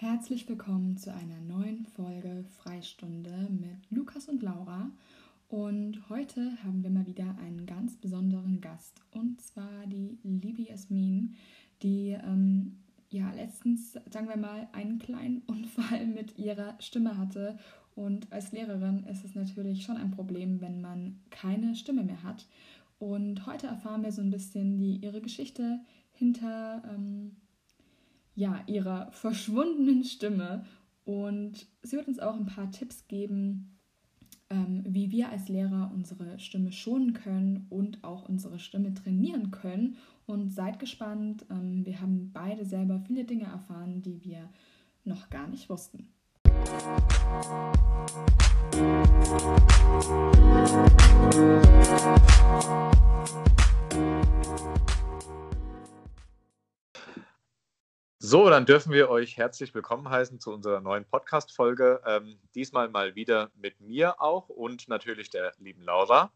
Herzlich willkommen zu einer neuen Folge Freistunde mit Lukas und Laura. Und heute haben wir mal wieder einen ganz besonderen Gast und zwar die liebe Jasmin, die ähm, ja letztens, sagen wir mal, einen kleinen Unfall mit ihrer Stimme hatte. Und als Lehrerin ist es natürlich schon ein Problem, wenn man keine Stimme mehr hat. Und heute erfahren wir so ein bisschen die, ihre Geschichte hinter ähm, ja, ihrer verschwundenen Stimme. Und sie wird uns auch ein paar Tipps geben, ähm, wie wir als Lehrer unsere Stimme schonen können und auch unsere Stimme trainieren können. Und seid gespannt, ähm, wir haben beide selber viele Dinge erfahren, die wir noch gar nicht wussten. So, dann dürfen wir euch herzlich willkommen heißen zu unserer neuen Podcast-Folge. Ähm, diesmal mal wieder mit mir auch und natürlich der lieben Laura.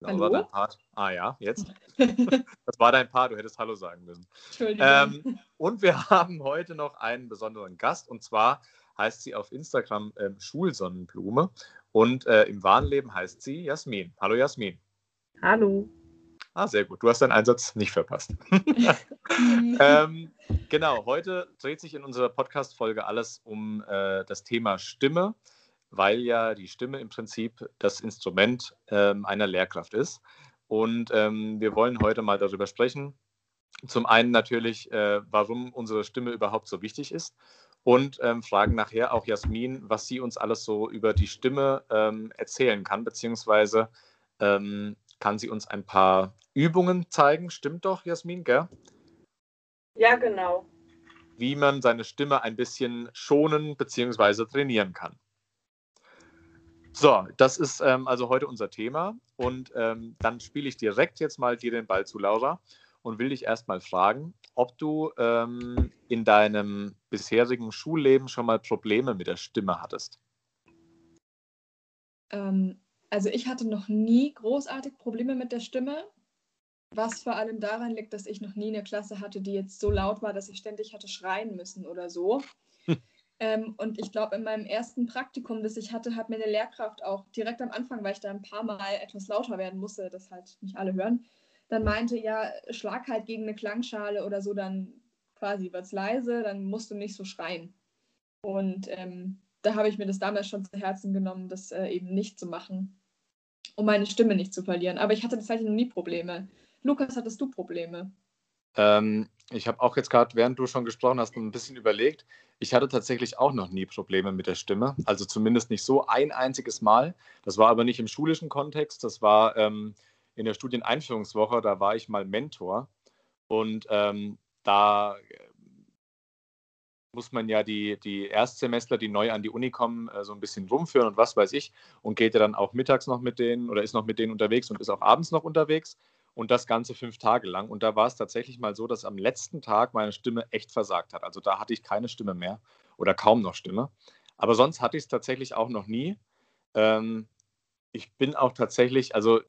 Laura, Hallo? dein Part. Ah ja, jetzt. das war dein Part, du hättest Hallo sagen müssen. Entschuldigung. Ähm, und wir haben heute noch einen besonderen Gast und zwar heißt sie auf Instagram ähm, Schulsonnenblume und äh, im wahren Leben heißt sie Jasmin. Hallo Jasmin. Hallo. Ah, sehr gut. Du hast deinen Einsatz nicht verpasst. ähm, genau, heute dreht sich in unserer Podcast-Folge alles um äh, das Thema Stimme, weil ja die Stimme im Prinzip das Instrument ähm, einer Lehrkraft ist. Und ähm, wir wollen heute mal darüber sprechen. Zum einen natürlich, äh, warum unsere Stimme überhaupt so wichtig ist. Und ähm, fragen nachher auch Jasmin, was sie uns alles so über die Stimme ähm, erzählen kann, beziehungsweise ähm, kann sie uns ein paar Übungen zeigen. Stimmt doch, Jasmin, gell? Ja, genau. Wie man seine Stimme ein bisschen schonen bzw. trainieren kann. So, das ist ähm, also heute unser Thema. Und ähm, dann spiele ich direkt jetzt mal dir den Ball zu, Laura, und will dich erstmal fragen, ob du ähm, in deinem bisherigen Schulleben schon mal Probleme mit der Stimme hattest. Also ich hatte noch nie großartig Probleme mit der Stimme, was vor allem daran liegt, dass ich noch nie eine Klasse hatte, die jetzt so laut war, dass ich ständig hatte schreien müssen oder so. ähm, und ich glaube, in meinem ersten Praktikum, das ich hatte, hat mir eine Lehrkraft auch direkt am Anfang, weil ich da ein paar Mal etwas lauter werden musste, das halt nicht alle hören, dann meinte, ja, schlag halt gegen eine Klangschale oder so, dann quasi wird es leise, dann musst du nicht so schreien. Und ähm, da habe ich mir das damals schon zu Herzen genommen, das äh, eben nicht zu machen, um meine Stimme nicht zu verlieren. Aber ich hatte tatsächlich noch nie Probleme. Lukas, hattest du Probleme? Ähm, ich habe auch jetzt gerade, während du schon gesprochen hast, ein bisschen überlegt. Ich hatte tatsächlich auch noch nie Probleme mit der Stimme. Also zumindest nicht so ein einziges Mal. Das war aber nicht im schulischen Kontext. Das war ähm, in der Studieneinführungswoche. Da war ich mal Mentor. Und ähm, da muss man ja die, die Erstsemestler, die neu an die Uni kommen, äh, so ein bisschen rumführen und was weiß ich. Und geht ja dann auch mittags noch mit denen oder ist noch mit denen unterwegs und ist auch abends noch unterwegs. Und das Ganze fünf Tage lang. Und da war es tatsächlich mal so, dass am letzten Tag meine Stimme echt versagt hat. Also da hatte ich keine Stimme mehr oder kaum noch Stimme. Aber sonst hatte ich es tatsächlich auch noch nie. Ähm, ich bin auch tatsächlich, also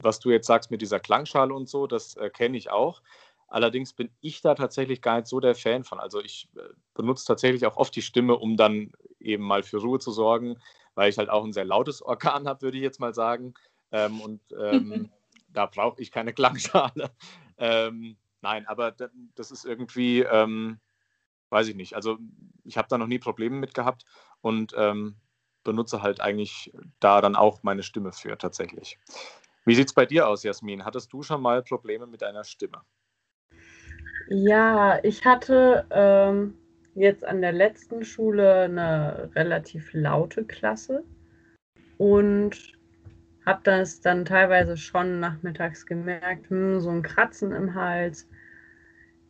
was du jetzt sagst mit dieser Klangschale und so, das äh, kenne ich auch. Allerdings bin ich da tatsächlich gar nicht so der Fan von. Also ich äh, benutze tatsächlich auch oft die Stimme, um dann eben mal für Ruhe zu sorgen, weil ich halt auch ein sehr lautes Organ habe, würde ich jetzt mal sagen. Ähm, und ähm, da brauche ich keine Klangschale. Ähm, nein, aber das ist irgendwie, ähm, weiß ich nicht. Also ich habe da noch nie Probleme mit gehabt und ähm, benutze halt eigentlich da dann auch meine Stimme für tatsächlich. Wie sieht es bei dir aus, Jasmin? Hattest du schon mal Probleme mit deiner Stimme? Ja, ich hatte ähm, jetzt an der letzten Schule eine relativ laute Klasse und habe das dann teilweise schon nachmittags gemerkt, hm, so ein Kratzen im Hals.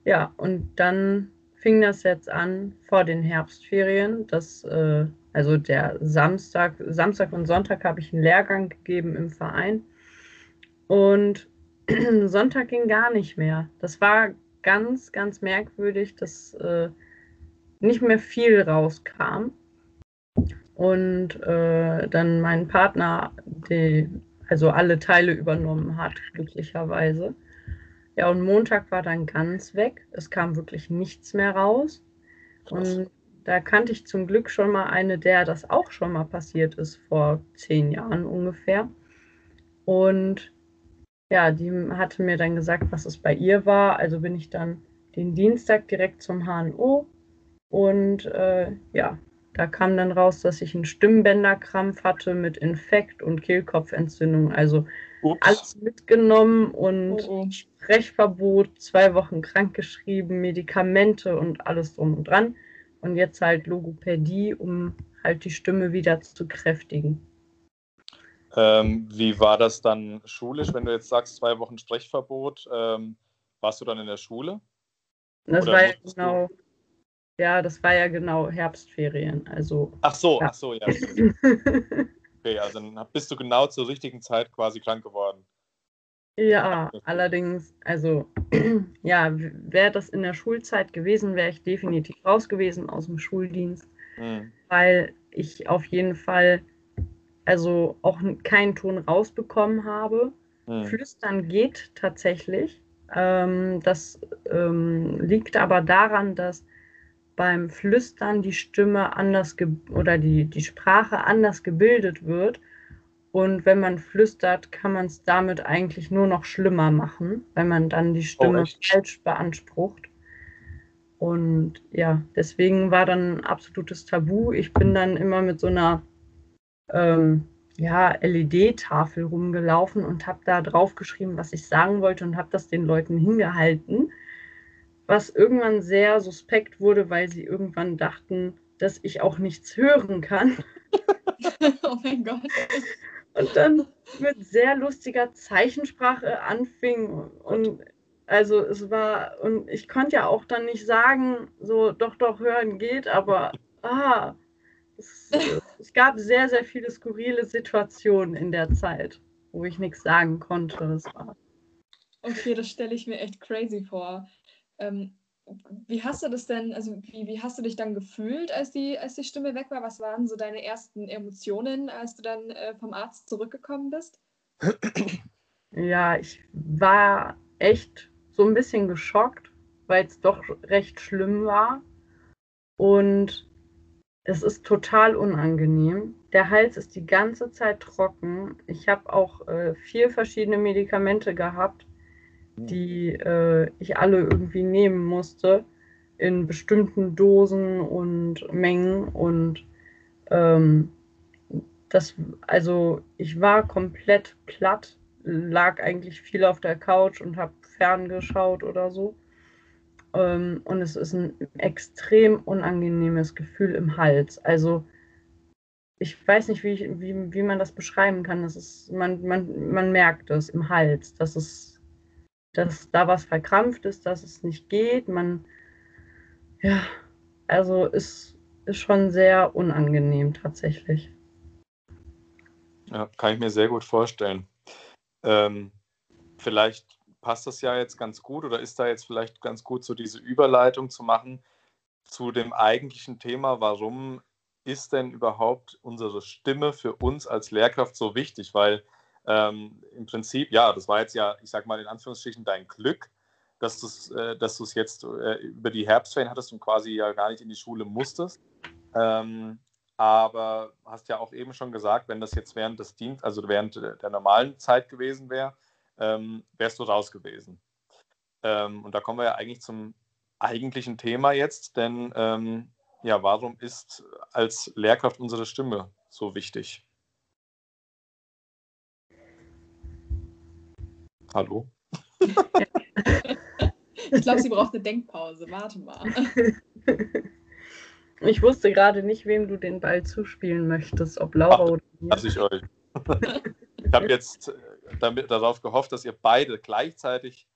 Ja, und dann fing das jetzt an vor den Herbstferien. Das, äh, also der Samstag, Samstag und Sonntag habe ich einen Lehrgang gegeben im Verein. Und Sonntag ging gar nicht mehr. Das war ganz, ganz merkwürdig, dass äh, nicht mehr viel rauskam. Und äh, dann mein Partner, die, also alle Teile übernommen hat, glücklicherweise. Ja, und Montag war dann ganz weg. Es kam wirklich nichts mehr raus. Und da kannte ich zum Glück schon mal eine, der das auch schon mal passiert ist, vor zehn Jahren ungefähr. Und ja, die hatte mir dann gesagt, was es bei ihr war. Also bin ich dann den Dienstag direkt zum HNO und äh, ja, da kam dann raus, dass ich einen Stimmbänderkrampf hatte mit Infekt und Kehlkopfentzündung. Also Ups. alles mitgenommen und oh, oh. Sprechverbot, zwei Wochen krankgeschrieben, Medikamente und alles drum und dran. Und jetzt halt Logopädie, um halt die Stimme wieder zu kräftigen. Ähm, wie war das dann schulisch, wenn du jetzt sagst, zwei Wochen Sprechverbot? Ähm, warst du dann in der Schule? Das Oder war ja genau. Du? Ja, das war ja genau Herbstferien. Also. Ach so, ja. ach so, ja. okay, also dann bist du genau zur richtigen Zeit quasi krank geworden. Ja, allerdings, also ja, wäre das in der Schulzeit gewesen, wäre ich definitiv raus gewesen aus dem Schuldienst, mhm. weil ich auf jeden Fall also auch keinen Ton rausbekommen habe. Mhm. Flüstern geht tatsächlich. Ähm, das ähm, liegt aber daran, dass beim Flüstern die Stimme anders oder die, die Sprache anders gebildet wird. Und wenn man flüstert, kann man es damit eigentlich nur noch schlimmer machen, weil man dann die Stimme oh, falsch beansprucht. Und ja, deswegen war dann ein absolutes Tabu. Ich bin dann immer mit so einer ähm, ja, LED-Tafel rumgelaufen und habe da drauf geschrieben, was ich sagen wollte und habe das den Leuten hingehalten was irgendwann sehr suspekt wurde, weil sie irgendwann dachten, dass ich auch nichts hören kann. oh mein Gott. Und dann mit sehr lustiger Zeichensprache anfing und also es war, und ich konnte ja auch dann nicht sagen, so doch, doch, hören geht, aber ah, es, es gab sehr, sehr viele skurrile Situationen in der Zeit, wo ich nichts sagen konnte. Das war. Okay, das stelle ich mir echt crazy vor. Ähm, wie hast du das denn, also wie, wie hast du dich dann gefühlt, als die, als die Stimme weg war? Was waren so deine ersten Emotionen, als du dann äh, vom Arzt zurückgekommen bist? Ja, ich war echt so ein bisschen geschockt, weil es doch recht schlimm war. Und es ist total unangenehm. Der Hals ist die ganze Zeit trocken. Ich habe auch äh, vier verschiedene Medikamente gehabt die äh, ich alle irgendwie nehmen musste in bestimmten Dosen und Mengen und ähm, das, also ich war komplett platt, lag eigentlich viel auf der Couch und habe ferngeschaut oder so. Ähm, und es ist ein extrem unangenehmes Gefühl im Hals. Also ich weiß nicht, wie, wie, wie man das beschreiben kann. Das ist, man, man, man merkt es im Hals. Das ist dass da was verkrampft ist, dass es nicht geht. Man, ja, also ist, ist schon sehr unangenehm tatsächlich. Ja, kann ich mir sehr gut vorstellen. Ähm, vielleicht passt das ja jetzt ganz gut oder ist da jetzt vielleicht ganz gut, so diese Überleitung zu machen zu dem eigentlichen Thema, warum ist denn überhaupt unsere Stimme für uns als Lehrkraft so wichtig? Weil ähm, im Prinzip, ja, das war jetzt ja, ich sag mal in Anführungsstrichen, dein Glück, dass du es äh, jetzt äh, über die Herbstferien hattest und quasi ja gar nicht in die Schule musstest. Ähm, aber hast ja auch eben schon gesagt, wenn das jetzt während des Dienst, also während der normalen Zeit gewesen wäre, ähm, wärst du raus gewesen. Ähm, und da kommen wir ja eigentlich zum eigentlichen Thema jetzt, denn ähm, ja, warum ist als Lehrkraft unsere Stimme so wichtig? Hallo? ich glaube, sie braucht eine Denkpause. Warte mal. Ich wusste gerade nicht, wem du den Ball zuspielen möchtest, ob Laura Ach, oder mir. Lass ich euch. Ich habe jetzt damit, darauf gehofft, dass ihr beide gleichzeitig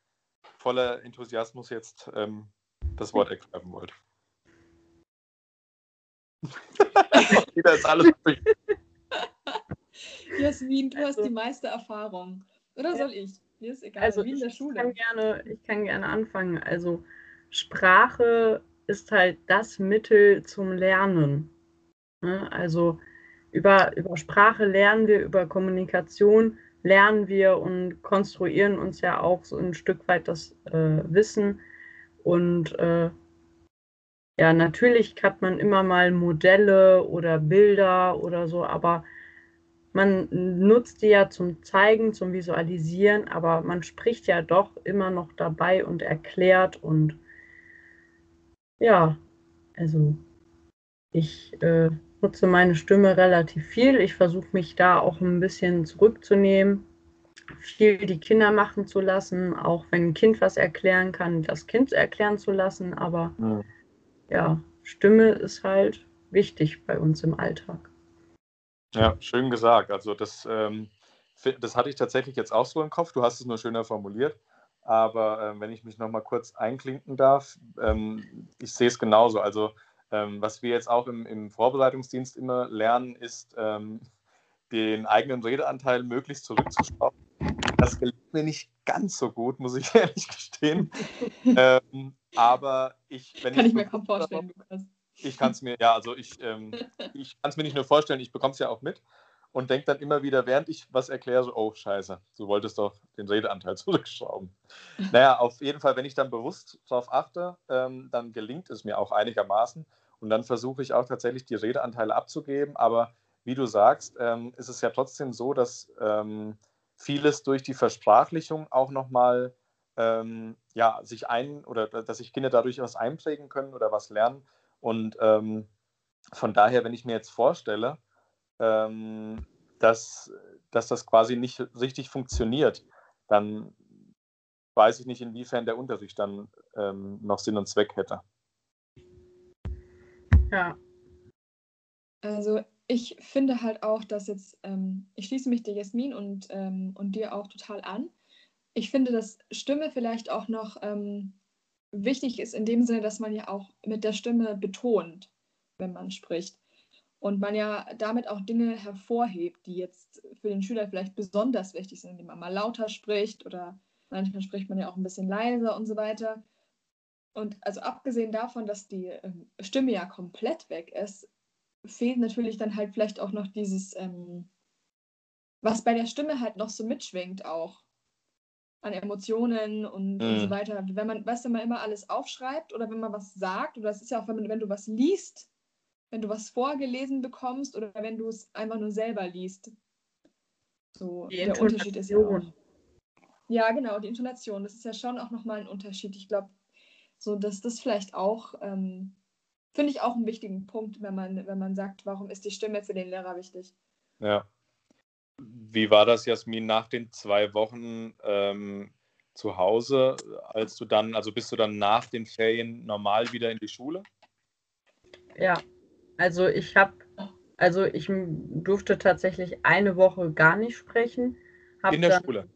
voller Enthusiasmus jetzt ähm, das Wort ergreifen wollt. Jeder ist alles durch. Jasmin, du hast die meiste Erfahrung. Oder soll ich? Mir ist egal, also wie in der Schule. Kann gerne, ich kann gerne anfangen. Also Sprache ist halt das Mittel zum Lernen. Ne? Also über, über Sprache lernen wir, über Kommunikation lernen wir und konstruieren uns ja auch so ein Stück weit das äh, Wissen. Und äh, ja, natürlich hat man immer mal Modelle oder Bilder oder so, aber man nutzt die ja zum Zeigen, zum Visualisieren, aber man spricht ja doch immer noch dabei und erklärt und ja, also ich äh, nutze meine Stimme relativ viel. Ich versuche mich da auch ein bisschen zurückzunehmen, viel die Kinder machen zu lassen, auch wenn ein Kind was erklären kann, das Kind erklären zu lassen. Aber ja, ja Stimme ist halt wichtig bei uns im Alltag. Ja, schön gesagt. Also das, ähm, das hatte ich tatsächlich jetzt auch so im Kopf. Du hast es nur schöner formuliert. Aber äh, wenn ich mich noch mal kurz einklinken darf, ähm, ich sehe es genauso. Also ähm, was wir jetzt auch im, im, Vorbereitungsdienst immer lernen, ist, ähm, den eigenen Redeanteil möglichst zurückzuschrauben. Das gelingt mir nicht ganz so gut, muss ich ehrlich gestehen. ähm, aber ich, wenn kann ich, ich mir kaum vorstellen, Lukas. Ich kann es mir, ja, also ich, ähm, ich kann es mir nicht nur vorstellen, ich bekomme es ja auch mit und denke dann immer wieder, während ich was erkläre, so, oh, scheiße, du wolltest doch den Redeanteil zurückschrauben. naja, auf jeden Fall, wenn ich dann bewusst darauf achte, ähm, dann gelingt es mir auch einigermaßen. Und dann versuche ich auch tatsächlich die Redeanteile abzugeben. Aber wie du sagst, ähm, ist es ja trotzdem so, dass ähm, vieles durch die Versprachlichung auch nochmal ähm, ja, sich ein oder dass sich Kinder dadurch was einprägen können oder was lernen. Und ähm, von daher, wenn ich mir jetzt vorstelle, ähm, dass, dass das quasi nicht richtig funktioniert, dann weiß ich nicht, inwiefern der Unterricht dann ähm, noch Sinn und Zweck hätte. Ja. Also ich finde halt auch, dass jetzt, ähm, ich schließe mich dir Jasmin und, ähm, und dir auch total an. Ich finde, dass Stimme vielleicht auch noch ähm, wichtig ist in dem Sinne, dass man ja auch mit der Stimme betont, wenn man spricht. Und man ja damit auch Dinge hervorhebt, die jetzt für den Schüler vielleicht besonders wichtig sind, indem man mal lauter spricht oder manchmal spricht man ja auch ein bisschen leiser und so weiter. Und also abgesehen davon, dass die ähm, Stimme ja komplett weg ist, fehlt natürlich dann halt vielleicht auch noch dieses, ähm, was bei der Stimme halt noch so mitschwingt auch an Emotionen und, mhm. und so mhm. weiter. Wenn man, weißt du, man immer alles aufschreibt oder wenn man was sagt, oder das ist ja auch, wenn, wenn du was liest, wenn du was vorgelesen bekommst oder wenn du es einfach nur selber liest. So, die der Unterschied ist ja auch. Ja, genau, die Intonation. Das ist ja schon auch nochmal ein Unterschied. Ich glaube, so dass das vielleicht auch, ähm, finde ich auch einen wichtigen Punkt, wenn man, wenn man sagt, warum ist die Stimme für den Lehrer wichtig. Ja. Wie war das, Jasmin, nach den zwei Wochen ähm, zu Hause, als du dann, also bist du dann nach den Ferien normal wieder in die Schule? Ja, also ich habe, also ich durfte tatsächlich eine Woche gar nicht sprechen. in der dann, Schule?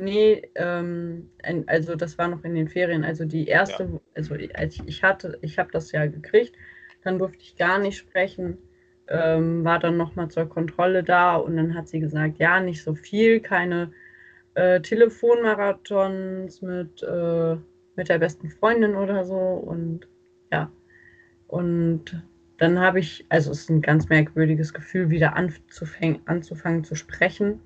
Nee, ähm, also das war noch in den Ferien. Also die erste, ja. also als ich hatte, ich habe das ja gekriegt, dann durfte ich gar nicht sprechen, ähm, war dann nochmal zur Kontrolle da und dann hat sie gesagt, ja, nicht so viel, keine äh, Telefonmarathons mit, äh, mit der besten Freundin oder so und ja. Und dann habe ich, also es ist ein ganz merkwürdiges Gefühl, wieder anzufangen, anzufangen zu sprechen.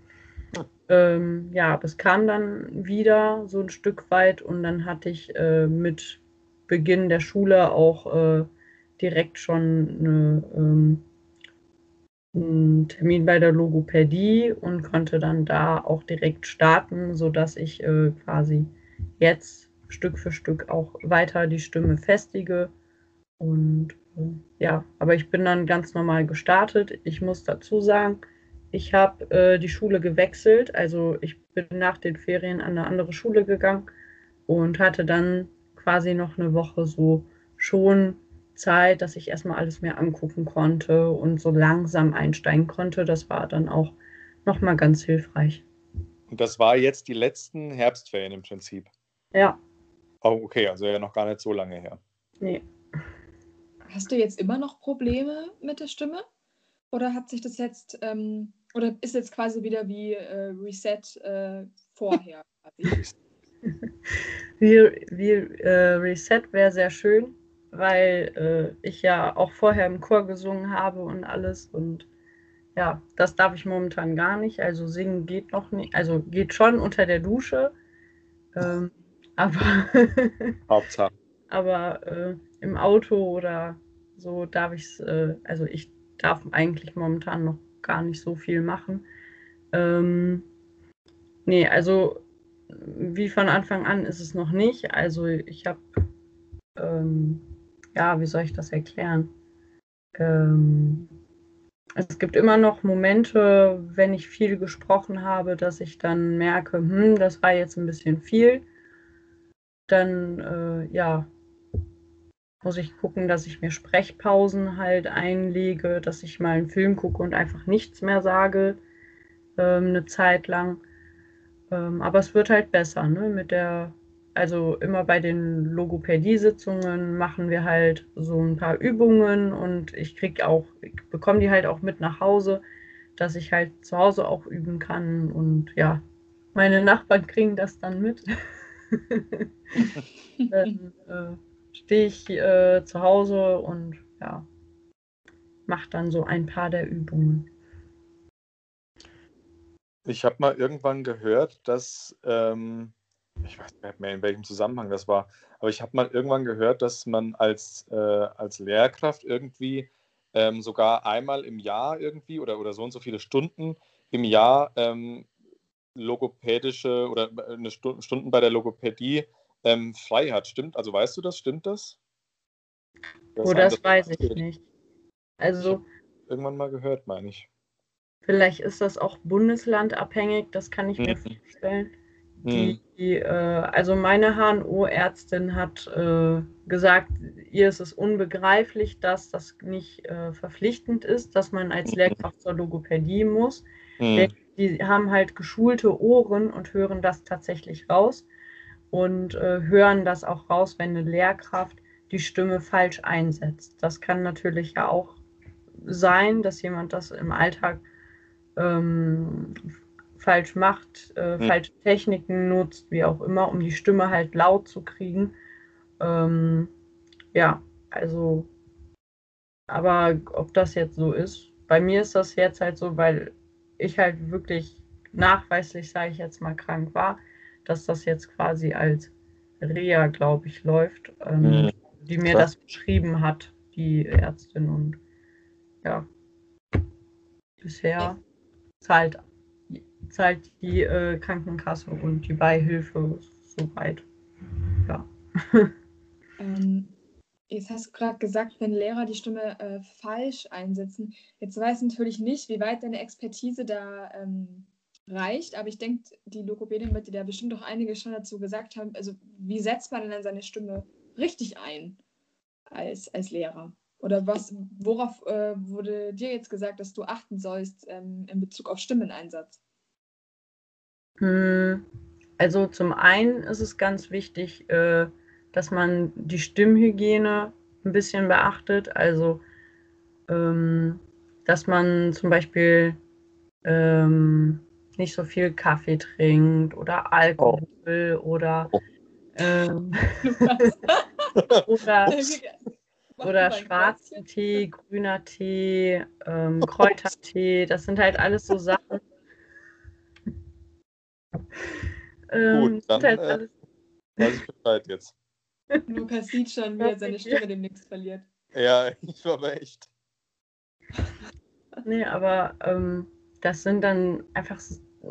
Ähm, ja, aber es kam dann wieder so ein Stück weit und dann hatte ich äh, mit Beginn der Schule auch äh, direkt schon eine, ähm, einen Termin bei der Logopädie und konnte dann da auch direkt starten, sodass ich äh, quasi jetzt Stück für Stück auch weiter die Stimme festige. Und ja, aber ich bin dann ganz normal gestartet. Ich muss dazu sagen, ich habe äh, die Schule gewechselt, also ich bin nach den Ferien an eine andere Schule gegangen und hatte dann quasi noch eine Woche so schon Zeit, dass ich erstmal alles mir angucken konnte und so langsam einsteigen konnte. Das war dann auch nochmal ganz hilfreich. Und das war jetzt die letzten Herbstferien im Prinzip? Ja. Oh, okay, also ja noch gar nicht so lange her. Nee. Hast du jetzt immer noch Probleme mit der Stimme? Oder hat sich das jetzt, ähm, oder ist jetzt quasi wieder wie äh, Reset äh, vorher? wie, wie äh, Reset wäre sehr schön, weil äh, ich ja auch vorher im Chor gesungen habe und alles und ja, das darf ich momentan gar nicht. Also singen geht noch nicht, also geht schon unter der Dusche, ähm, aber Hauptsache. Aber äh, im Auto oder so darf ich es, äh, also ich darf eigentlich momentan noch gar nicht so viel machen. Ähm, nee, also wie von Anfang an ist es noch nicht. Also ich habe, ähm, ja, wie soll ich das erklären? Ähm, es gibt immer noch Momente, wenn ich viel gesprochen habe, dass ich dann merke, hm, das war jetzt ein bisschen viel. Dann, äh, ja, muss ich gucken, dass ich mir Sprechpausen halt einlege, dass ich mal einen Film gucke und einfach nichts mehr sage, ähm, eine Zeit lang. Ähm, aber es wird halt besser, ne? Mit der, also immer bei den Logopädie-Sitzungen machen wir halt so ein paar Übungen und ich krieg auch, bekomme die halt auch mit nach Hause, dass ich halt zu Hause auch üben kann und ja, meine Nachbarn kriegen das dann mit. dann äh, stehe ich äh, zu Hause und ja, mache dann so ein paar der Übungen. Ich habe mal irgendwann gehört, dass, ähm, ich weiß nicht mehr in welchem Zusammenhang das war, aber ich habe mal irgendwann gehört, dass man als, äh, als Lehrkraft irgendwie ähm, sogar einmal im Jahr irgendwie oder, oder so und so viele Stunden im Jahr ähm, logopädische oder äh, eine Stu Stunden bei der Logopädie ähm, frei hat. Stimmt? Also weißt du das? Stimmt das? das oh, das weiß ich nicht. Also. Irgendwann mal gehört, meine ich. Vielleicht ist das auch bundeslandabhängig, das kann ich mhm. mir vorstellen. Die, die, äh, also meine HNO-Ärztin hat äh, gesagt, ihr ist es unbegreiflich, dass das nicht äh, verpflichtend ist, dass man als mhm. Lehrkraft zur Logopädie muss. Mhm. Die haben halt geschulte Ohren und hören das tatsächlich raus und äh, hören das auch raus, wenn eine Lehrkraft die Stimme falsch einsetzt. Das kann natürlich ja auch sein, dass jemand das im Alltag ähm, falsch macht, äh, hm. falsche Techniken nutzt, wie auch immer, um die Stimme halt laut zu kriegen. Ähm, ja, also, aber ob das jetzt so ist, bei mir ist das jetzt halt so, weil ich halt wirklich nachweislich, sage ich jetzt mal, krank war, dass das jetzt quasi als Reha, glaube ich, läuft, ähm, mhm. die mir Krass. das beschrieben hat, die Ärztin. Und ja, bisher zahlt, zahlt die äh, Krankenkasse und die Beihilfe soweit. Ja. Ähm, jetzt hast du gerade gesagt, wenn Lehrer die Stimme äh, falsch einsetzen. Jetzt weiß ich natürlich nicht, wie weit deine Expertise da ähm, reicht, aber ich denke, die Logopädin wird dir da bestimmt auch einige schon dazu gesagt haben, also wie setzt man denn dann seine Stimme richtig ein als, als Lehrer? Oder was, worauf äh, wurde dir jetzt gesagt, dass du achten sollst ähm, in Bezug auf Stimmeneinsatz? Hm, also zum einen ist es ganz wichtig, äh, dass man die Stimmhygiene ein bisschen beachtet. Also ähm, dass man zum Beispiel ähm, nicht so viel Kaffee trinkt oder Alkohol oh. oder, oh. Ähm, oder, oder schwarzen Tee, grüner Tee, ähm, Kräutertee. Das sind halt alles so Sachen. ähm, Gut, dann halt äh, weiß ich Bescheid jetzt. Lukas sieht schon, wie er seine Stimme demnächst verliert. Ja, ich war aber echt. Nee, aber ähm, das sind dann einfach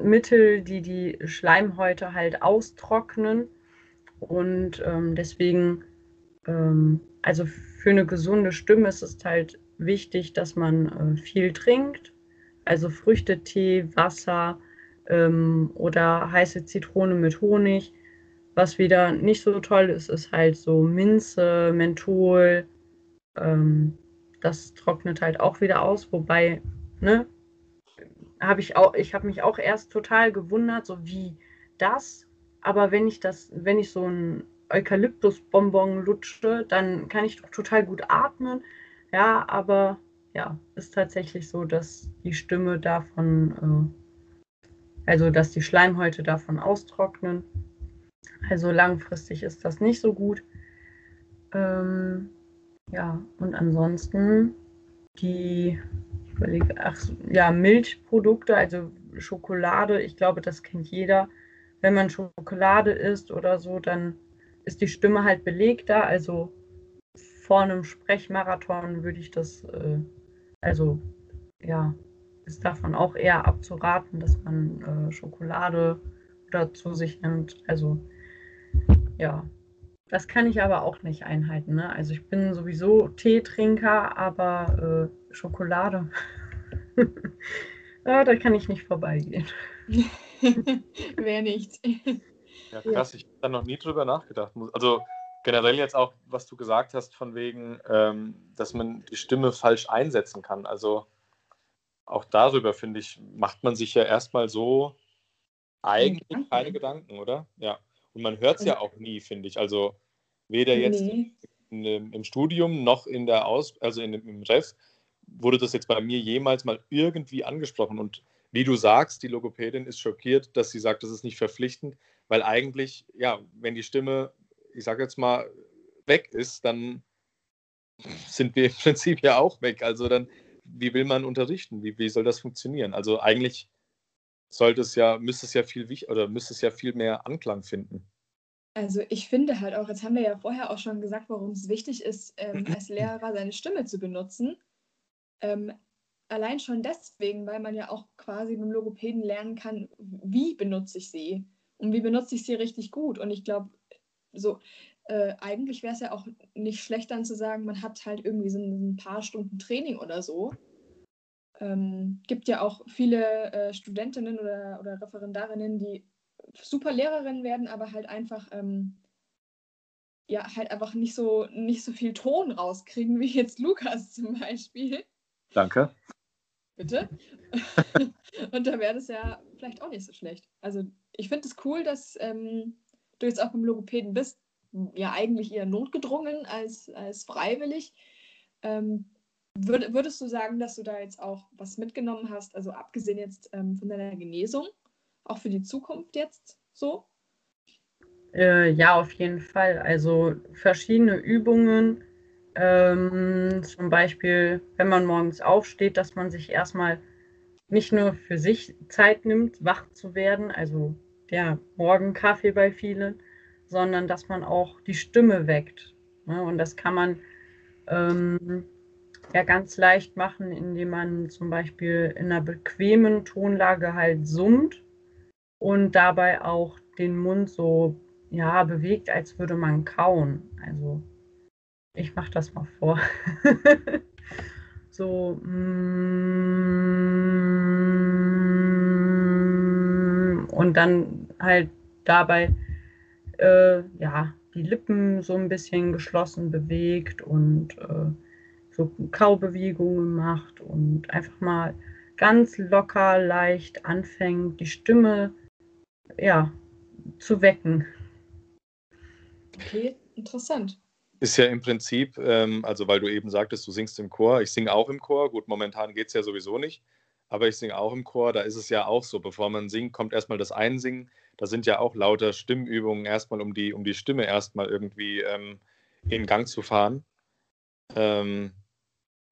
Mittel, die die Schleimhäute halt austrocknen. Und ähm, deswegen, ähm, also für eine gesunde Stimme ist es halt wichtig, dass man äh, viel trinkt. Also Früchtetee, Wasser ähm, oder heiße Zitrone mit Honig. Was wieder nicht so toll ist, ist halt so Minze, Menthol. Ähm, das trocknet halt auch wieder aus, wobei, ne, habe ich auch, ich habe mich auch erst total gewundert, so wie das. Aber wenn ich das, wenn ich so ein Eukalyptusbonbon lutsche, dann kann ich doch total gut atmen. Ja, aber ja, ist tatsächlich so, dass die Stimme davon, äh, also dass die Schleimhäute davon austrocknen. Also langfristig ist das nicht so gut. Ähm, ja, und ansonsten die überlege, ach ja, Milchprodukte, also Schokolade, ich glaube, das kennt jeder. Wenn man Schokolade isst oder so, dann ist die Stimme halt belegter, also vor einem Sprechmarathon würde ich das, äh, also ja, ist davon auch eher abzuraten, dass man äh, Schokolade oder zu sich nimmt. Also ja, das kann ich aber auch nicht einhalten. Ne? Also ich bin sowieso Teetrinker, aber äh, Schokolade, ja, da kann ich nicht vorbeigehen. Wer nicht. Ja, krass, ich habe da noch nie drüber nachgedacht. Also generell jetzt auch, was du gesagt hast, von wegen, ähm, dass man die Stimme falsch einsetzen kann. Also auch darüber, finde ich, macht man sich ja erstmal so eigentlich keine Gedanken, oder? Ja. Und man hört es ja auch nie, finde ich. Also weder jetzt nee. in, im Studium noch in der Aus, also in, im Ref wurde das jetzt bei mir jemals mal irgendwie angesprochen. Und wie du sagst, die Logopädin ist schockiert, dass sie sagt, das ist nicht verpflichtend, weil eigentlich, ja, wenn die Stimme, ich sage jetzt mal, weg ist, dann sind wir im Prinzip ja auch weg. Also dann, wie will man unterrichten? Wie, wie soll das funktionieren? Also eigentlich sollte es ja, müsste es ja viel oder müsste es ja viel mehr Anklang finden. Also ich finde halt auch, jetzt haben wir ja vorher auch schon gesagt, warum es wichtig ist, ähm, als Lehrer seine Stimme zu benutzen. Ähm, allein schon deswegen, weil man ja auch quasi mit dem Logopäden lernen kann, wie benutze ich sie und wie benutze ich sie richtig gut. Und ich glaube, so äh, eigentlich wäre es ja auch nicht schlecht dann zu sagen, man hat halt irgendwie so ein, paar Stunden Training oder so. Ähm, gibt ja auch viele äh, Studentinnen oder, oder Referendarinnen, die super Lehrerinnen werden, aber halt einfach ähm, ja halt einfach nicht so nicht so viel Ton rauskriegen wie jetzt Lukas zum Beispiel. Danke. Bitte. und da wäre das ja vielleicht auch nicht so schlecht. Also ich finde es das cool, dass ähm, du jetzt auch beim Logopäden bist. Ja, eigentlich eher notgedrungen als, als freiwillig. Ähm, würd, würdest du sagen, dass du da jetzt auch was mitgenommen hast, also abgesehen jetzt ähm, von deiner Genesung, auch für die Zukunft jetzt so? Äh, ja, auf jeden Fall. Also verschiedene Übungen, ähm, zum Beispiel, wenn man morgens aufsteht, dass man sich erstmal nicht nur für sich Zeit nimmt, wach zu werden, also der Morgenkaffee bei vielen, sondern dass man auch die Stimme weckt. Ne? Und das kann man ähm, ja ganz leicht machen, indem man zum Beispiel in einer bequemen Tonlage halt summt und dabei auch den Mund so ja bewegt, als würde man kauen. Also ich mache das mal vor. so. Mm, und dann halt dabei, äh, ja, die Lippen so ein bisschen geschlossen bewegt und äh, so Kaubewegungen macht und einfach mal ganz locker, leicht anfängt, die Stimme, ja, zu wecken. Okay, interessant. Ist ja im Prinzip, ähm, also weil du eben sagtest, du singst im Chor. Ich singe auch im Chor. Gut, momentan geht es ja sowieso nicht. Aber ich singe auch im Chor. Da ist es ja auch so, bevor man singt, kommt erstmal das Einsingen. Da sind ja auch lauter Stimmübungen erstmal, um die, um die Stimme erstmal irgendwie ähm, in Gang zu fahren. Ähm,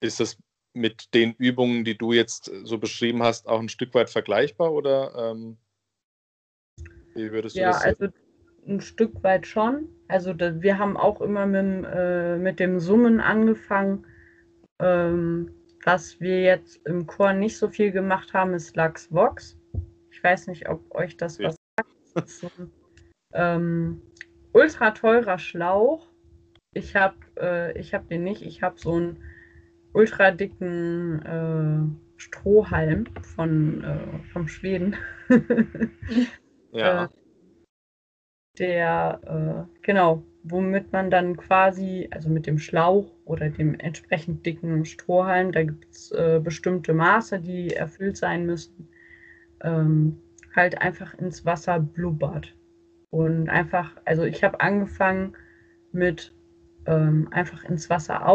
ist das mit den Übungen, die du jetzt so beschrieben hast, auch ein Stück weit vergleichbar oder ähm, wie würdest du ja, das sehen? Also ein Stück weit schon. Also da, wir haben auch immer mit, äh, mit dem Summen angefangen. Ähm, was wir jetzt im Chor nicht so viel gemacht haben, ist Lux Vox. Ich weiß nicht, ob euch das ja. was sagt. Das ist ein ähm, ultra teurer Schlauch. Ich habe äh, hab den nicht. Ich habe so einen ultra dicken äh, Strohhalm von, äh, vom Schweden. ja. Äh, der, äh, genau, womit man dann quasi, also mit dem Schlauch oder dem entsprechend dicken Strohhalm, da gibt es äh, bestimmte Maße, die erfüllt sein müssen, ähm, halt einfach ins Wasser blubbert. Und einfach, also ich habe angefangen mit ähm, einfach ins Wasser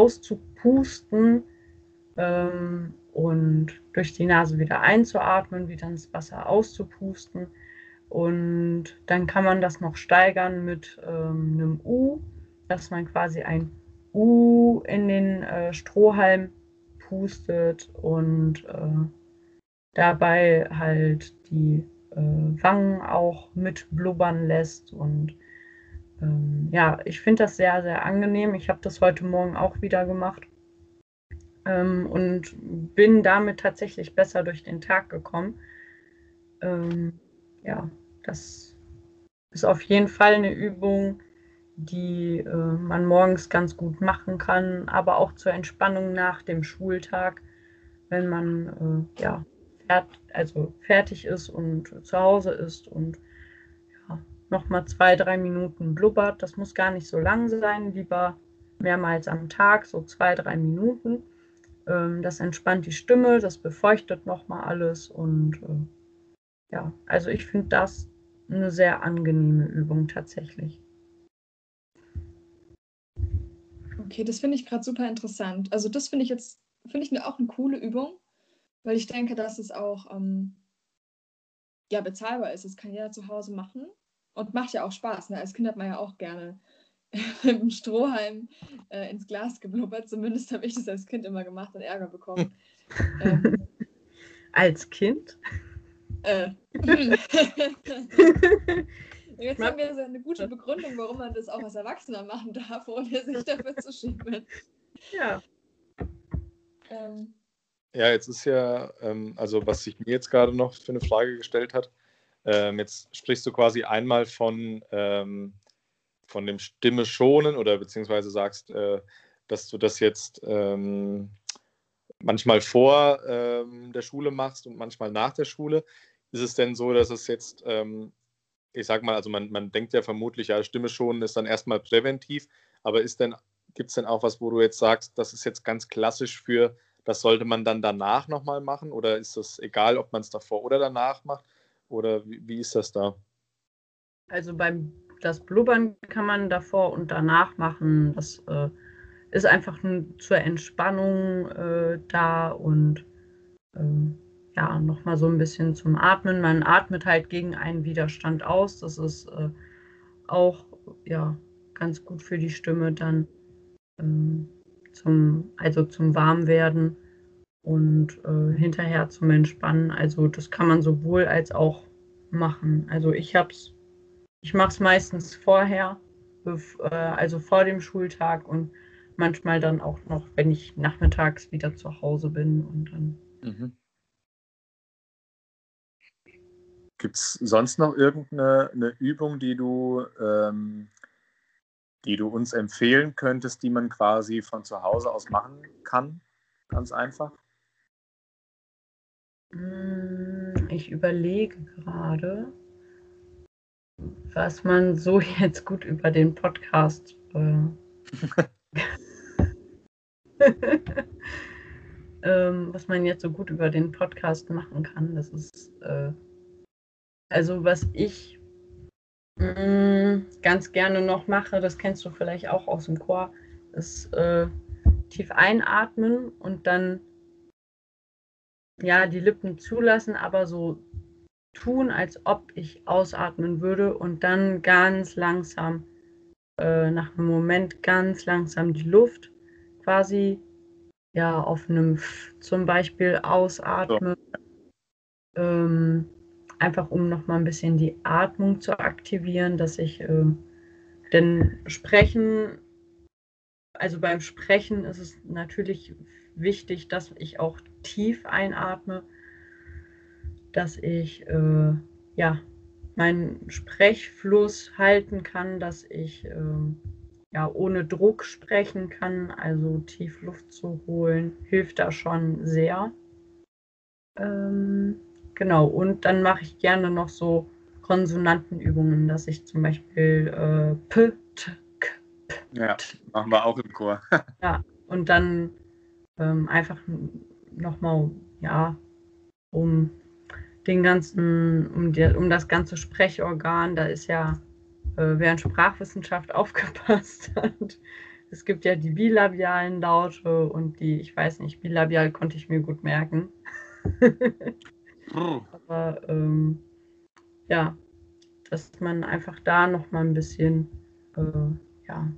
auszupusten ähm, und durch die Nase wieder einzuatmen, wieder ins Wasser auszupusten. Und dann kann man das noch steigern mit ähm, einem U, dass man quasi ein U in den äh, Strohhalm pustet und äh, dabei halt die äh, Wangen auch mit blubbern lässt und ähm, ja, ich finde das sehr, sehr angenehm. Ich habe das heute Morgen auch wieder gemacht ähm, und bin damit tatsächlich besser durch den Tag gekommen. Ähm, ja, das ist auf jeden Fall eine Übung, die äh, man morgens ganz gut machen kann, aber auch zur Entspannung nach dem Schultag, wenn man äh, ja, fert also fertig ist und zu Hause ist und nochmal zwei, drei Minuten blubbert. Das muss gar nicht so lang sein, lieber mehrmals am Tag, so zwei, drei Minuten. Ähm, das entspannt die Stimme, das befeuchtet nochmal alles und äh, ja, also ich finde das eine sehr angenehme Übung tatsächlich. Okay, das finde ich gerade super interessant. Also das finde ich jetzt, finde ich auch eine coole Übung, weil ich denke, dass es auch ähm, ja, bezahlbar ist. Das kann jeder zu Hause machen und macht ja auch Spaß. Ne? Als Kind hat man ja auch gerne mit dem Strohhalm äh, ins Glas geblubbert. Zumindest habe ich das als Kind immer gemacht und Ärger bekommen. ähm, als Kind? Äh. Jetzt haben wir so eine gute Begründung, warum man das auch als Erwachsener machen darf, ohne sich dafür zu schämen. Ja. Ähm. Ja, jetzt ist ja, ähm, also was sich mir jetzt gerade noch für eine Frage gestellt hat, ähm, jetzt sprichst du quasi einmal von, ähm, von dem Stimme schonen oder beziehungsweise sagst, äh, dass du das jetzt ähm, manchmal vor ähm, der Schule machst und manchmal nach der Schule. Ist es denn so, dass es jetzt ähm, ich sag mal, also man, man denkt ja vermutlich, ja, Stimme schonen ist dann erstmal präventiv, aber ist denn, gibt es denn auch was, wo du jetzt sagst, das ist jetzt ganz klassisch für, das sollte man dann danach nochmal machen oder ist das egal, ob man es davor oder danach macht oder wie, wie ist das da? Also beim das Blubbern kann man davor und danach machen. Das äh, ist einfach zur Entspannung äh, da und äh, ja, nochmal so ein bisschen zum Atmen. Man atmet halt gegen einen Widerstand aus. Das ist äh, auch ja, ganz gut für die Stimme dann ähm, zum, also zum Warmwerden und äh, hinterher zum Entspannen. Also das kann man sowohl als auch machen. Also ich hab's, ich mache es meistens vorher, äh, also vor dem Schultag und manchmal dann auch noch, wenn ich nachmittags wieder zu Hause bin und dann mhm. Gibt es sonst noch irgendeine Übung, die du, ähm, die du uns empfehlen könntest, die man quasi von zu Hause aus machen kann? Ganz einfach. Hm, ich überlege gerade, was man so jetzt gut über den Podcast. Äh, ähm, was man jetzt so gut über den Podcast machen kann. Das ist äh, also was ich mh, mm, ganz gerne noch mache, das kennst du vielleicht auch aus dem Chor, ist äh, tief einatmen und dann ja die Lippen zulassen, aber so tun, als ob ich ausatmen würde und dann ganz langsam äh, nach einem Moment ganz langsam die Luft quasi ja auf einem F zum Beispiel ausatmen. So. Ähm, einfach um noch mal ein bisschen die Atmung zu aktivieren, dass ich äh, denn sprechen, also beim Sprechen ist es natürlich wichtig, dass ich auch tief einatme, dass ich äh, ja meinen Sprechfluss halten kann, dass ich äh, ja ohne Druck sprechen kann, also tief Luft zu holen, hilft da schon sehr. Ähm, Genau, und dann mache ich gerne noch so Konsonantenübungen, dass ich zum Beispiel äh, P, T, K, P. Ja, machen wir auch im Chor. ja, und dann ähm, einfach nochmal, ja, um den ganzen, um, die, um das ganze Sprechorgan, da ist ja, äh, wer in Sprachwissenschaft aufgepasst hat, es gibt ja die bilabialen Laute und die, ich weiß nicht, bilabial konnte ich mir gut merken. Mhm. Aber ähm, ja, dass man einfach da noch mal ein bisschen äh, ja,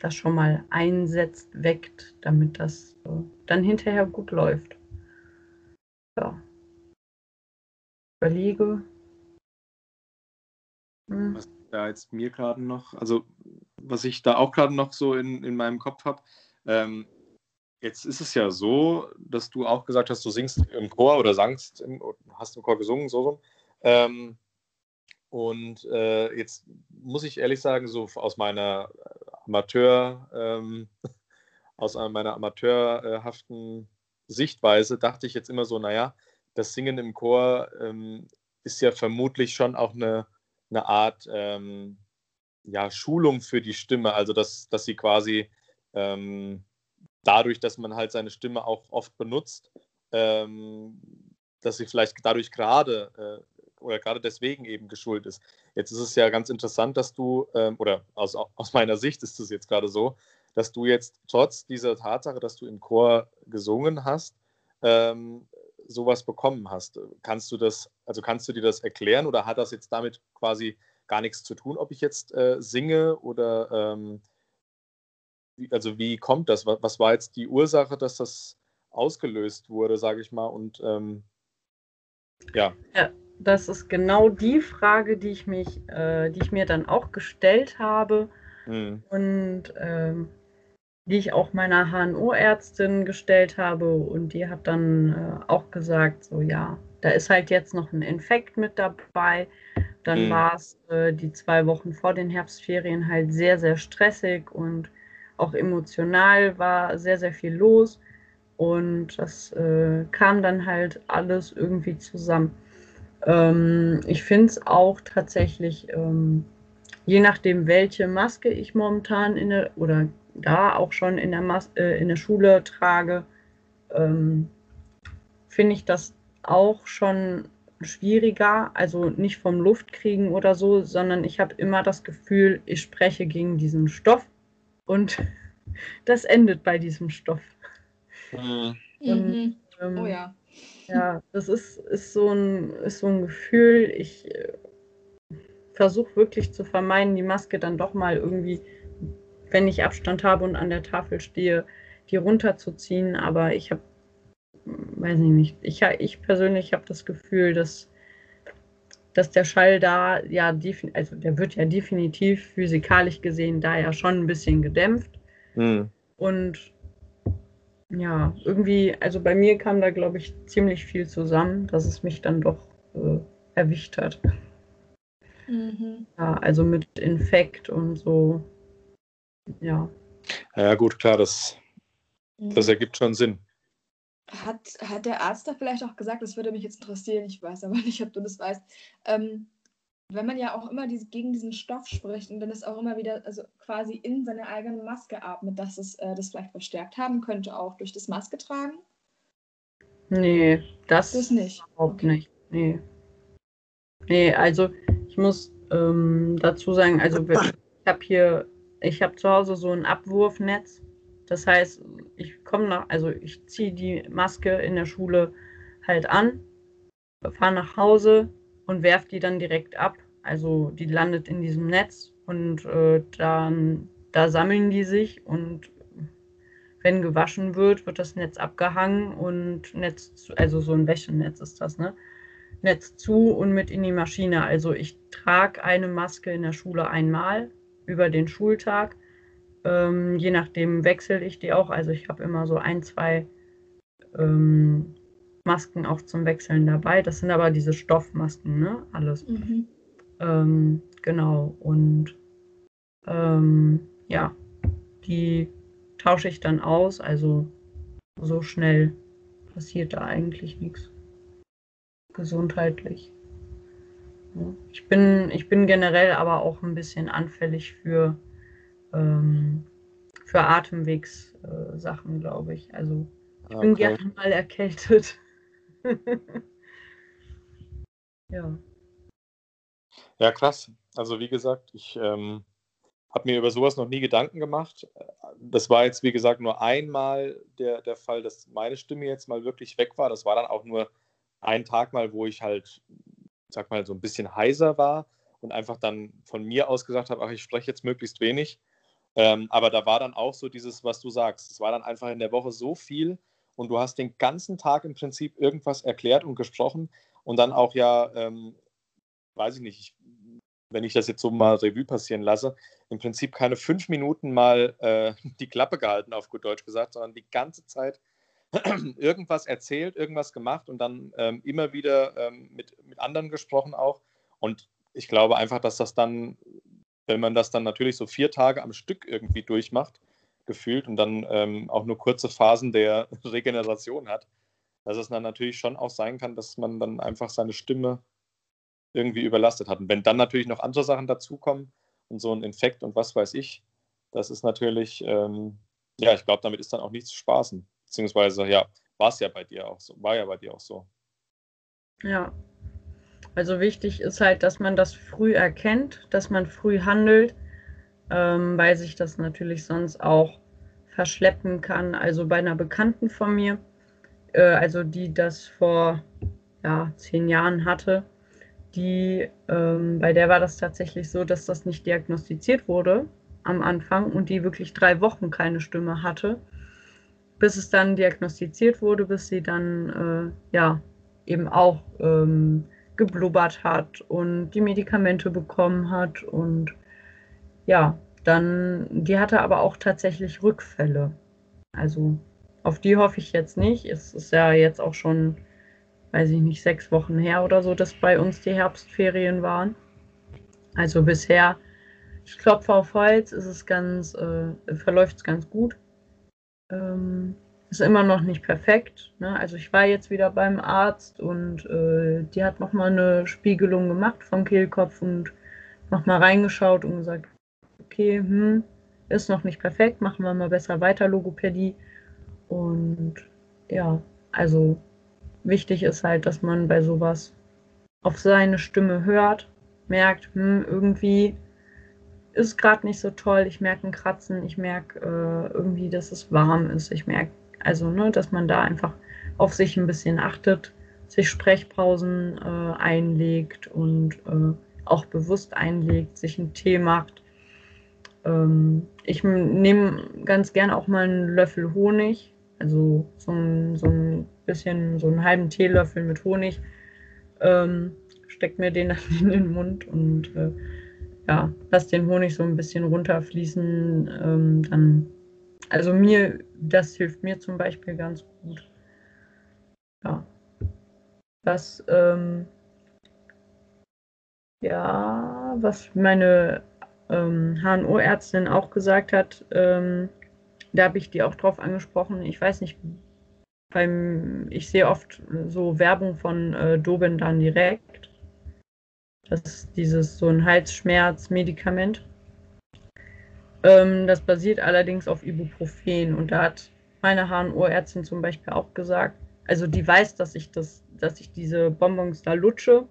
das schon mal einsetzt, weckt, damit das äh, dann hinterher gut läuft. Ja. Überlege. Hm. Was, da jetzt mir gerade noch, also was ich da auch gerade noch so in, in meinem Kopf habe, ähm, jetzt ist es ja so, dass du auch gesagt hast, du singst im Chor oder sangst, im, hast im Chor gesungen, so rum. Ähm, und äh, jetzt muss ich ehrlich sagen, so aus meiner Amateur, ähm, aus meiner amateurhaften Sichtweise dachte ich jetzt immer so, naja, das Singen im Chor ähm, ist ja vermutlich schon auch eine, eine Art ähm, ja, Schulung für die Stimme, also dass, dass sie quasi ähm, dadurch, dass man halt seine Stimme auch oft benutzt, ähm, dass sie vielleicht dadurch gerade äh, oder gerade deswegen eben geschult ist. Jetzt ist es ja ganz interessant, dass du, ähm, oder aus, aus meiner Sicht ist es jetzt gerade so, dass du jetzt trotz dieser Tatsache, dass du im Chor gesungen hast, ähm, sowas bekommen hast. Kannst du das, also kannst du dir das erklären oder hat das jetzt damit quasi gar nichts zu tun, ob ich jetzt äh, singe oder ähm, also wie kommt das? Was, was, war jetzt die Ursache, dass das ausgelöst wurde, sage ich mal? Und ähm, ja. ja. Das ist genau die Frage, die ich mich, äh, die ich mir dann auch gestellt habe mhm. und ähm, die ich auch meiner HNO-Ärztin gestellt habe und die hat dann äh, auch gesagt, so ja, da ist halt jetzt noch ein Infekt mit dabei. Dann mhm. war es äh, die zwei Wochen vor den Herbstferien halt sehr, sehr stressig und auch emotional war sehr, sehr viel los. Und das äh, kam dann halt alles irgendwie zusammen. Ähm, ich finde es auch tatsächlich, ähm, je nachdem, welche Maske ich momentan in der, oder da auch schon in der, Mas äh, in der Schule trage, ähm, finde ich das auch schon schwieriger, also nicht vom Luftkriegen oder so, sondern ich habe immer das Gefühl, ich spreche gegen diesen Stoff und das endet bei diesem Stoff. Mhm. Und, ähm, oh ja. Ja, das ist, ist, so, ein, ist so ein Gefühl, ich äh, versuche wirklich zu vermeiden, die Maske dann doch mal irgendwie, wenn ich Abstand habe und an der Tafel stehe, die runterzuziehen, aber ich habe weiß ich nicht. Ich, ich persönlich habe das Gefühl, dass, dass der Schall da ja, also der wird ja definitiv physikalisch gesehen da ja schon ein bisschen gedämpft. Mhm. Und ja, irgendwie, also bei mir kam da, glaube ich, ziemlich viel zusammen, dass es mich dann doch äh, erwischt hat. Mhm. Ja, also mit Infekt und so. Ja. Ja, gut, klar, das, das mhm. ergibt schon Sinn. Hat, hat der Arzt da vielleicht auch gesagt, das würde mich jetzt interessieren, ich weiß aber nicht, ob du das weißt, ähm, wenn man ja auch immer diese, gegen diesen Stoff spricht und dann ist auch immer wieder, also quasi in seine eigene Maske atmet, dass es äh, das vielleicht verstärkt haben könnte, auch durch das Maske tragen? Nee, das, das nicht. Überhaupt okay. nicht. Nee. Nee, also ich muss ähm, dazu sagen, also ich habe hier, ich habe zu Hause so ein Abwurfnetz das heißt, ich komme nach, also ich ziehe die Maske in der Schule halt an, fahre nach Hause und werfe die dann direkt ab. Also die landet in diesem Netz und äh, dann da sammeln die sich und wenn gewaschen wird, wird das Netz abgehangen und Netz zu, also so ein Wäschenetz ist das, ne? Netz zu und mit in die Maschine. Also ich trage eine Maske in der Schule einmal über den Schultag ähm, je nachdem wechsle ich die auch. Also ich habe immer so ein, zwei ähm, Masken auch zum Wechseln dabei. Das sind aber diese Stoffmasken, ne? Alles. Mhm. Ähm, genau. Und ähm, ja, die tausche ich dann aus. Also so schnell passiert da eigentlich nichts. Gesundheitlich. Ich bin, ich bin generell aber auch ein bisschen anfällig für ähm, für Atemwegssachen, äh, glaube ich. Also ich okay. bin gerne mal erkältet. ja. Ja, krass. Also wie gesagt, ich ähm, habe mir über sowas noch nie Gedanken gemacht. Das war jetzt, wie gesagt, nur einmal der, der Fall, dass meine Stimme jetzt mal wirklich weg war. Das war dann auch nur ein Tag mal, wo ich halt, sag mal, so ein bisschen heiser war und einfach dann von mir aus gesagt habe, ach, ich spreche jetzt möglichst wenig. Ähm, aber da war dann auch so dieses, was du sagst. Es war dann einfach in der Woche so viel und du hast den ganzen Tag im Prinzip irgendwas erklärt und gesprochen und dann auch ja, ähm, weiß ich nicht, ich wenn ich das jetzt so mal Revue passieren lasse, im Prinzip keine fünf Minuten mal äh, die Klappe gehalten, auf gut Deutsch gesagt, sondern die ganze Zeit irgendwas erzählt, irgendwas gemacht und dann ähm, immer wieder ähm, mit, mit anderen gesprochen auch. Und ich glaube einfach, dass das dann, wenn man das dann natürlich so vier Tage am Stück irgendwie durchmacht, gefühlt und dann ähm, auch nur kurze Phasen der Regeneration hat, dass es dann natürlich schon auch sein kann, dass man dann einfach seine Stimme irgendwie überlastet hat. Und wenn dann natürlich noch andere Sachen dazukommen und so ein Infekt und was weiß ich, das ist natürlich, ähm, ja, ich glaube, damit ist dann auch nichts zu spaßen. Beziehungsweise, ja, war es ja bei dir auch so, war ja bei dir auch so. Ja. Also wichtig ist halt, dass man das früh erkennt, dass man früh handelt, ähm, weil sich das natürlich sonst auch verschleppen kann. Also bei einer Bekannten von mir, äh, also die das vor ja, zehn Jahren hatte, die, ähm, bei der war das tatsächlich so, dass das nicht diagnostiziert wurde am Anfang und die wirklich drei Wochen keine Stimme hatte bis es dann diagnostiziert wurde, bis sie dann äh, ja eben auch ähm, geblubbert hat und die Medikamente bekommen hat und ja, dann, die hatte aber auch tatsächlich Rückfälle. Also auf die hoffe ich jetzt nicht. Es ist ja jetzt auch schon, weiß ich nicht, sechs Wochen her oder so, dass bei uns die Herbstferien waren. Also bisher, ich klopfe auf Holz, ist es ganz, äh, verläuft es ganz gut. Ähm, ist immer noch nicht perfekt. Ne? Also ich war jetzt wieder beim Arzt und äh, die hat nochmal eine Spiegelung gemacht vom Kehlkopf und nochmal reingeschaut und gesagt, okay, hm, ist noch nicht perfekt, machen wir mal besser weiter Logopädie. Und ja, also wichtig ist halt, dass man bei sowas auf seine Stimme hört, merkt, hm, irgendwie ist gerade nicht so toll. Ich merke ein Kratzen, ich merke äh, irgendwie, dass es warm ist. Ich merke, also, ne, dass man da einfach auf sich ein bisschen achtet, sich Sprechpausen äh, einlegt und äh, auch bewusst einlegt, sich einen Tee macht. Ähm, ich nehme ganz gerne auch mal einen Löffel Honig, also so ein, so ein bisschen, so einen halben Teelöffel mit Honig, ähm, steckt mir den dann in den Mund und äh, ja, lass den Honig so ein bisschen runterfließen. Ähm, dann, also mir, das hilft mir zum Beispiel ganz gut. Ja. Was, ähm, ja, was meine ähm, HNO-Ärztin auch gesagt hat, ähm, da habe ich die auch drauf angesprochen. Ich weiß nicht, beim, ich sehe oft so Werbung von äh, Doben dann direkt. Das ist dieses so ein Halsschmerzmedikament. Ähm, das basiert allerdings auf Ibuprofen und da hat meine HNO-Ärztin zum Beispiel auch gesagt, also die weiß, dass ich das, dass ich diese Bonbons da lutsche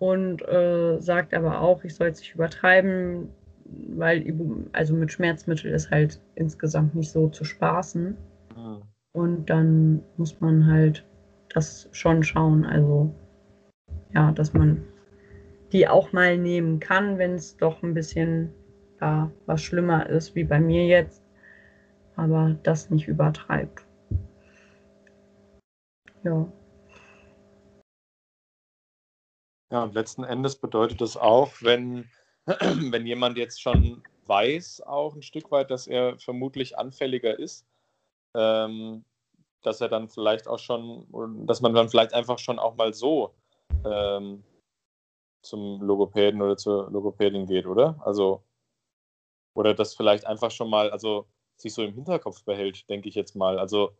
und äh, sagt aber auch, ich soll es nicht übertreiben, weil Ibu, also mit Schmerzmittel ist halt insgesamt nicht so zu spaßen. Mhm. Und dann muss man halt das schon schauen. Also ja, dass man die auch mal nehmen kann, wenn es doch ein bisschen ja, was schlimmer ist, wie bei mir jetzt, aber das nicht übertreibt. Ja. Ja, und letzten Endes bedeutet das auch, wenn, wenn jemand jetzt schon weiß, auch ein Stück weit, dass er vermutlich anfälliger ist, ähm, dass er dann vielleicht auch schon, dass man dann vielleicht einfach schon auch mal so ähm, zum Logopäden oder zur Logopädin geht, oder? Also, oder das vielleicht einfach schon mal, also sich so im Hinterkopf behält, denke ich jetzt mal. Also,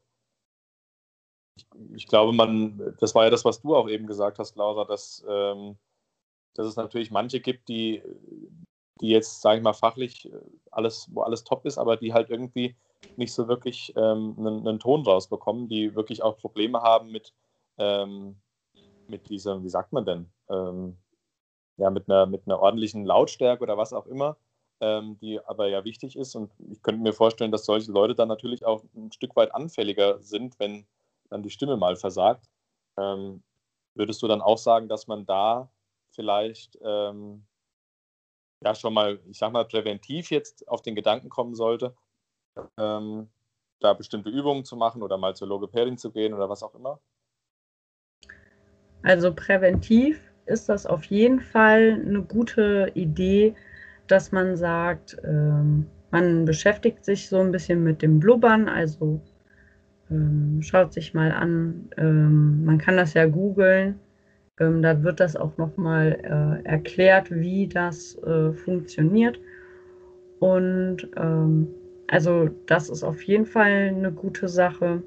ich, glaube, man, das war ja das, was du auch eben gesagt hast, Laura, dass, ähm, dass es natürlich manche gibt, die, die jetzt, sage ich mal, fachlich alles, wo alles top ist, aber die halt irgendwie nicht so wirklich ähm, einen, einen, Ton rausbekommen, die wirklich auch Probleme haben mit, ähm, mit dieser, wie sagt man denn, ähm, ja, mit einer, mit einer ordentlichen Lautstärke oder was auch immer, ähm, die aber ja wichtig ist. Und ich könnte mir vorstellen, dass solche Leute dann natürlich auch ein Stück weit anfälliger sind, wenn dann die Stimme mal versagt. Ähm, würdest du dann auch sagen, dass man da vielleicht ähm, ja schon mal, ich sag mal, präventiv jetzt auf den Gedanken kommen sollte, ähm, da bestimmte Übungen zu machen oder mal zur Logopädin zu gehen oder was auch immer? Also präventiv ist das auf jeden Fall eine gute Idee, dass man sagt, ähm, man beschäftigt sich so ein bisschen mit dem Blubbern, also ähm, schaut sich mal an, ähm, man kann das ja googeln, ähm, da wird das auch nochmal äh, erklärt, wie das äh, funktioniert. Und ähm, also das ist auf jeden Fall eine gute Sache.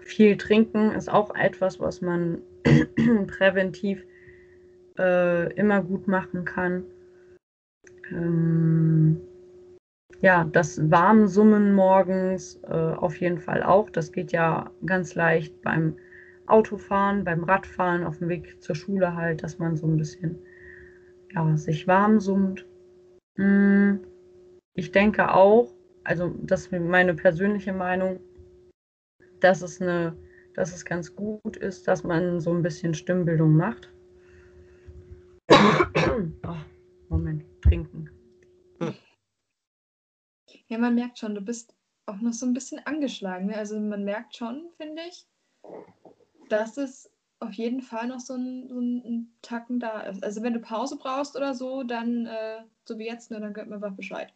Viel trinken ist auch etwas, was man präventiv äh, immer gut machen kann. Ähm, ja, das Warmsummen morgens äh, auf jeden Fall auch. Das geht ja ganz leicht beim Autofahren, beim Radfahren, auf dem Weg zur Schule halt, dass man so ein bisschen ja, sich warm summt. Hm, ich denke auch, also das ist meine persönliche Meinung, dass es, eine, dass es ganz gut ist, dass man so ein bisschen Stimmbildung macht. oh, Moment, trinken. Ja, man merkt schon, du bist auch noch so ein bisschen angeschlagen. Ne? Also man merkt schon, finde ich, dass es auf jeden Fall noch so ein, so ein Tacken da ist. Also wenn du Pause brauchst oder so, dann äh, so wie jetzt, ne, dann gib mir einfach Bescheid.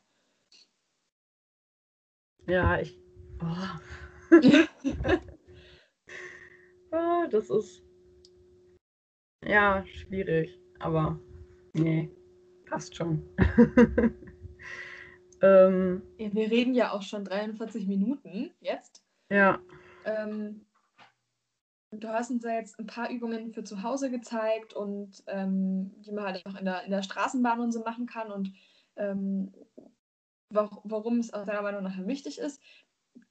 Ja, ich. Oh. oh, das ist ja schwierig, aber nee, passt schon. ähm, wir reden ja auch schon 43 Minuten jetzt. Ja. Ähm, du hast uns ja jetzt ein paar Übungen für zu Hause gezeigt und ähm, die man halt auch in der, in der Straßenbahn und so machen kann und ähm, warum es aus deiner Meinung nach wichtig ist.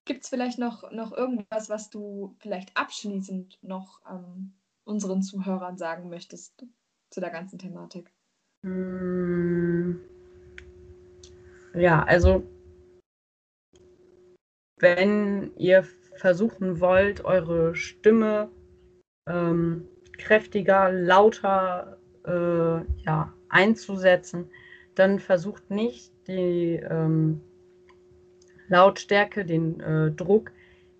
Gibt es vielleicht noch, noch irgendwas, was du vielleicht abschließend noch ähm, unseren Zuhörern sagen möchtest zu der ganzen Thematik? Hm. Ja, also wenn ihr versuchen wollt, eure Stimme ähm, kräftiger, lauter äh, ja, einzusetzen, dann versucht nicht die ähm, Lautstärke, den äh, Druck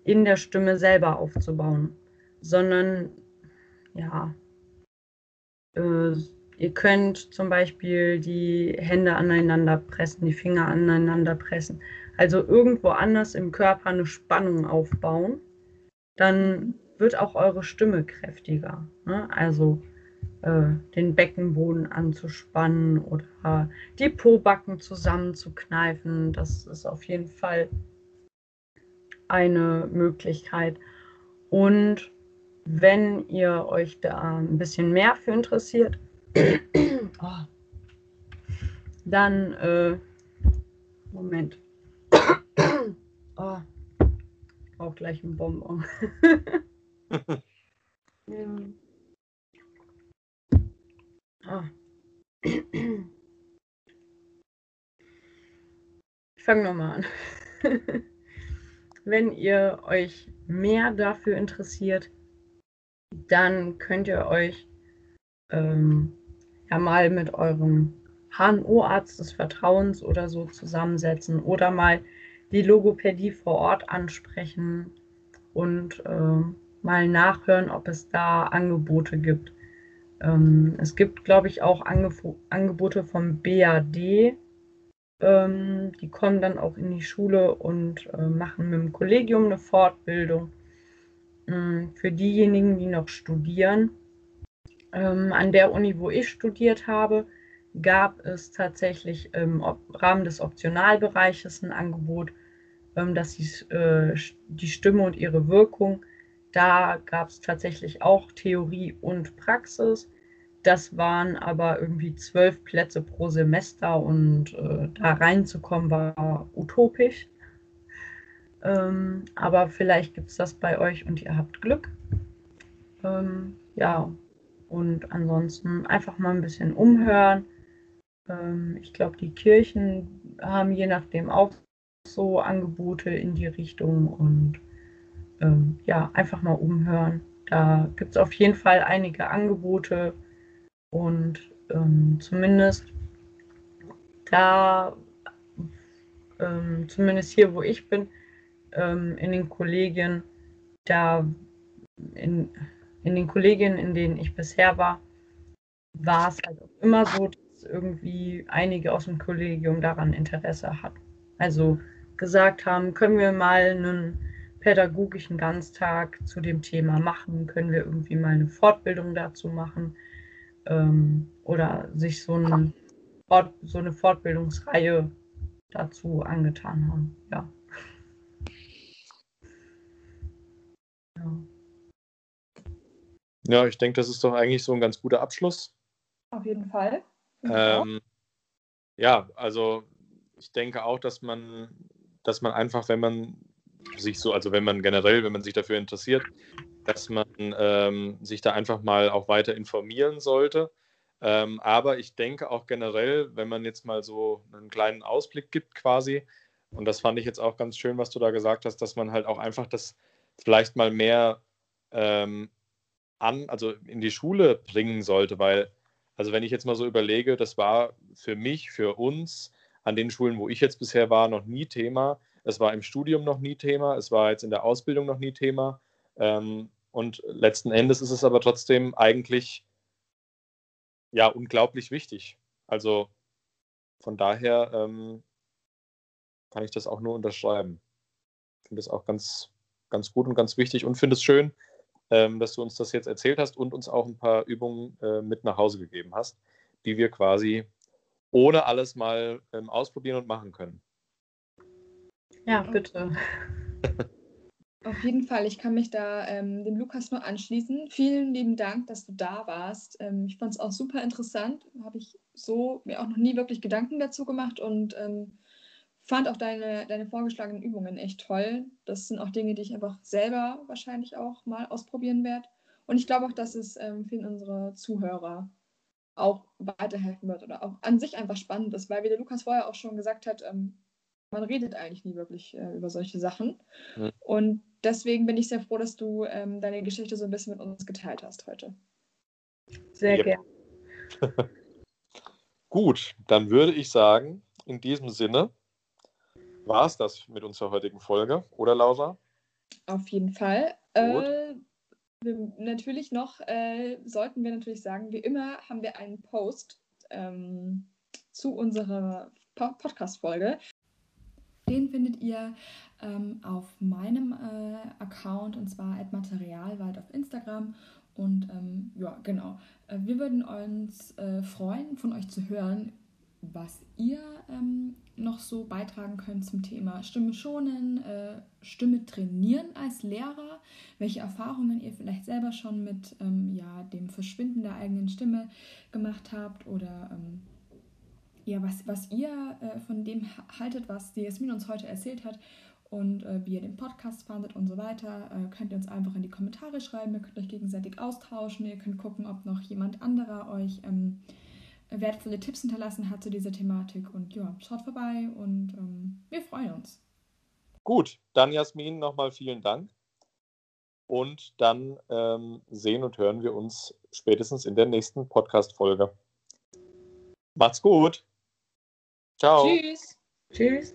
in der Stimme selber aufzubauen, sondern ja, äh, ihr könnt zum Beispiel die Hände aneinander pressen, die Finger aneinander pressen, also irgendwo anders im Körper eine Spannung aufbauen, dann wird auch eure Stimme kräftiger. Ne? Also äh, den Beckenboden anzuspannen oder die Pobacken zusammenzukneifen. Das ist auf jeden Fall eine Möglichkeit. Und wenn ihr euch da ein bisschen mehr für interessiert, oh, dann äh, Moment. Oh, auch gleich ein Bonbon. ja. Ah. Ich fange nochmal an. Wenn ihr euch mehr dafür interessiert, dann könnt ihr euch ähm, ja mal mit eurem HNO-Arzt des Vertrauens oder so zusammensetzen oder mal die Logopädie vor Ort ansprechen und äh, mal nachhören, ob es da Angebote gibt. Ähm, es gibt, glaube ich, auch Angef Angebote vom BAD. Ähm, die kommen dann auch in die Schule und äh, machen mit dem Kollegium eine Fortbildung. Ähm, für diejenigen, die noch studieren, ähm, an der Uni, wo ich studiert habe, gab es tatsächlich im Rahmen des Optionalbereiches ein Angebot, ähm, dass die, äh, die Stimme und ihre Wirkung da gab es tatsächlich auch Theorie und Praxis. Das waren aber irgendwie zwölf Plätze pro Semester und äh, da reinzukommen war utopisch. Ähm, aber vielleicht gibt es das bei euch und ihr habt Glück. Ähm, ja, und ansonsten einfach mal ein bisschen umhören. Ähm, ich glaube, die Kirchen haben je nachdem auch so Angebote in die Richtung und ähm, ja, einfach mal umhören. Da gibt es auf jeden Fall einige Angebote und ähm, zumindest da, ähm, zumindest hier, wo ich bin, ähm, in den Kollegien, da in, in den Kollegien, in denen ich bisher war, war es halt auch immer so, dass irgendwie einige aus dem Kollegium daran Interesse hatten. Also gesagt haben, können wir mal einen pädagogischen Ganztag zu dem Thema machen, können wir irgendwie mal eine Fortbildung dazu machen ähm, oder sich so, ein, so eine Fortbildungsreihe dazu angetan haben. Ja. ja. Ja, ich denke, das ist doch eigentlich so ein ganz guter Abschluss. Auf jeden Fall. Ähm, ja, also ich denke auch, dass man, dass man einfach, wenn man sich so, also wenn man generell, wenn man sich dafür interessiert, dass man ähm, sich da einfach mal auch weiter informieren sollte. Ähm, aber ich denke auch generell, wenn man jetzt mal so einen kleinen Ausblick gibt quasi, und das fand ich jetzt auch ganz schön, was du da gesagt hast, dass man halt auch einfach das vielleicht mal mehr ähm, an, also in die Schule bringen sollte, weil, also wenn ich jetzt mal so überlege, das war für mich, für uns an den Schulen, wo ich jetzt bisher war, noch nie Thema. Es war im Studium noch nie Thema, es war jetzt in der Ausbildung noch nie Thema. Ähm, und letzten Endes ist es aber trotzdem eigentlich ja unglaublich wichtig. Also von daher ähm, kann ich das auch nur unterschreiben. Ich finde es auch ganz, ganz gut und ganz wichtig und finde es schön, dass du uns das jetzt erzählt hast und uns auch ein paar Übungen äh, mit nach Hause gegeben hast, die wir quasi ohne alles mal ähm, ausprobieren und machen können. Ja, bitte. Auf jeden Fall, ich kann mich da ähm, dem Lukas nur anschließen. Vielen lieben Dank, dass du da warst. Ähm, ich fand es auch super interessant. Habe ich so mir auch noch nie wirklich Gedanken dazu gemacht und ähm, fand auch deine, deine vorgeschlagenen Übungen echt toll. Das sind auch Dinge, die ich einfach selber wahrscheinlich auch mal ausprobieren werde. Und ich glaube auch, dass es ähm, vielen unserer Zuhörer auch weiterhelfen wird oder auch an sich einfach spannend ist, weil wie der Lukas vorher auch schon gesagt hat, ähm, man redet eigentlich nie wirklich äh, über solche Sachen. Mhm. Und deswegen bin ich sehr froh, dass du ähm, deine Geschichte so ein bisschen mit uns geteilt hast heute. Sehr ja. gerne. Gut, dann würde ich sagen, in diesem Sinne, war es das mit unserer heutigen Folge, oder Laura? Auf jeden Fall. Äh, wir, natürlich noch, äh, sollten wir natürlich sagen, wie immer haben wir einen Post ähm, zu unserer po Podcast-Folge. Den findet ihr ähm, auf meinem äh, Account und zwar Materialwald auf Instagram. Und ähm, ja, genau. Äh, wir würden uns äh, freuen, von euch zu hören, was ihr ähm, noch so beitragen könnt zum Thema Stimme schonen, äh, Stimme trainieren als Lehrer, welche Erfahrungen ihr vielleicht selber schon mit ähm, ja, dem Verschwinden der eigenen Stimme gemacht habt oder ähm, ja, was, was ihr äh, von dem haltet, was die Jasmin uns heute erzählt hat und äh, wie ihr den Podcast fandet und so weiter, äh, könnt ihr uns einfach in die Kommentare schreiben. Ihr könnt euch gegenseitig austauschen. Ihr könnt gucken, ob noch jemand anderer euch ähm, wertvolle Tipps hinterlassen hat zu dieser Thematik. Und ja, schaut vorbei und ähm, wir freuen uns. Gut, dann Jasmin nochmal vielen Dank. Und dann ähm, sehen und hören wir uns spätestens in der nächsten Podcast-Folge. Macht's gut. Ciao. Tschüss. Tschüss.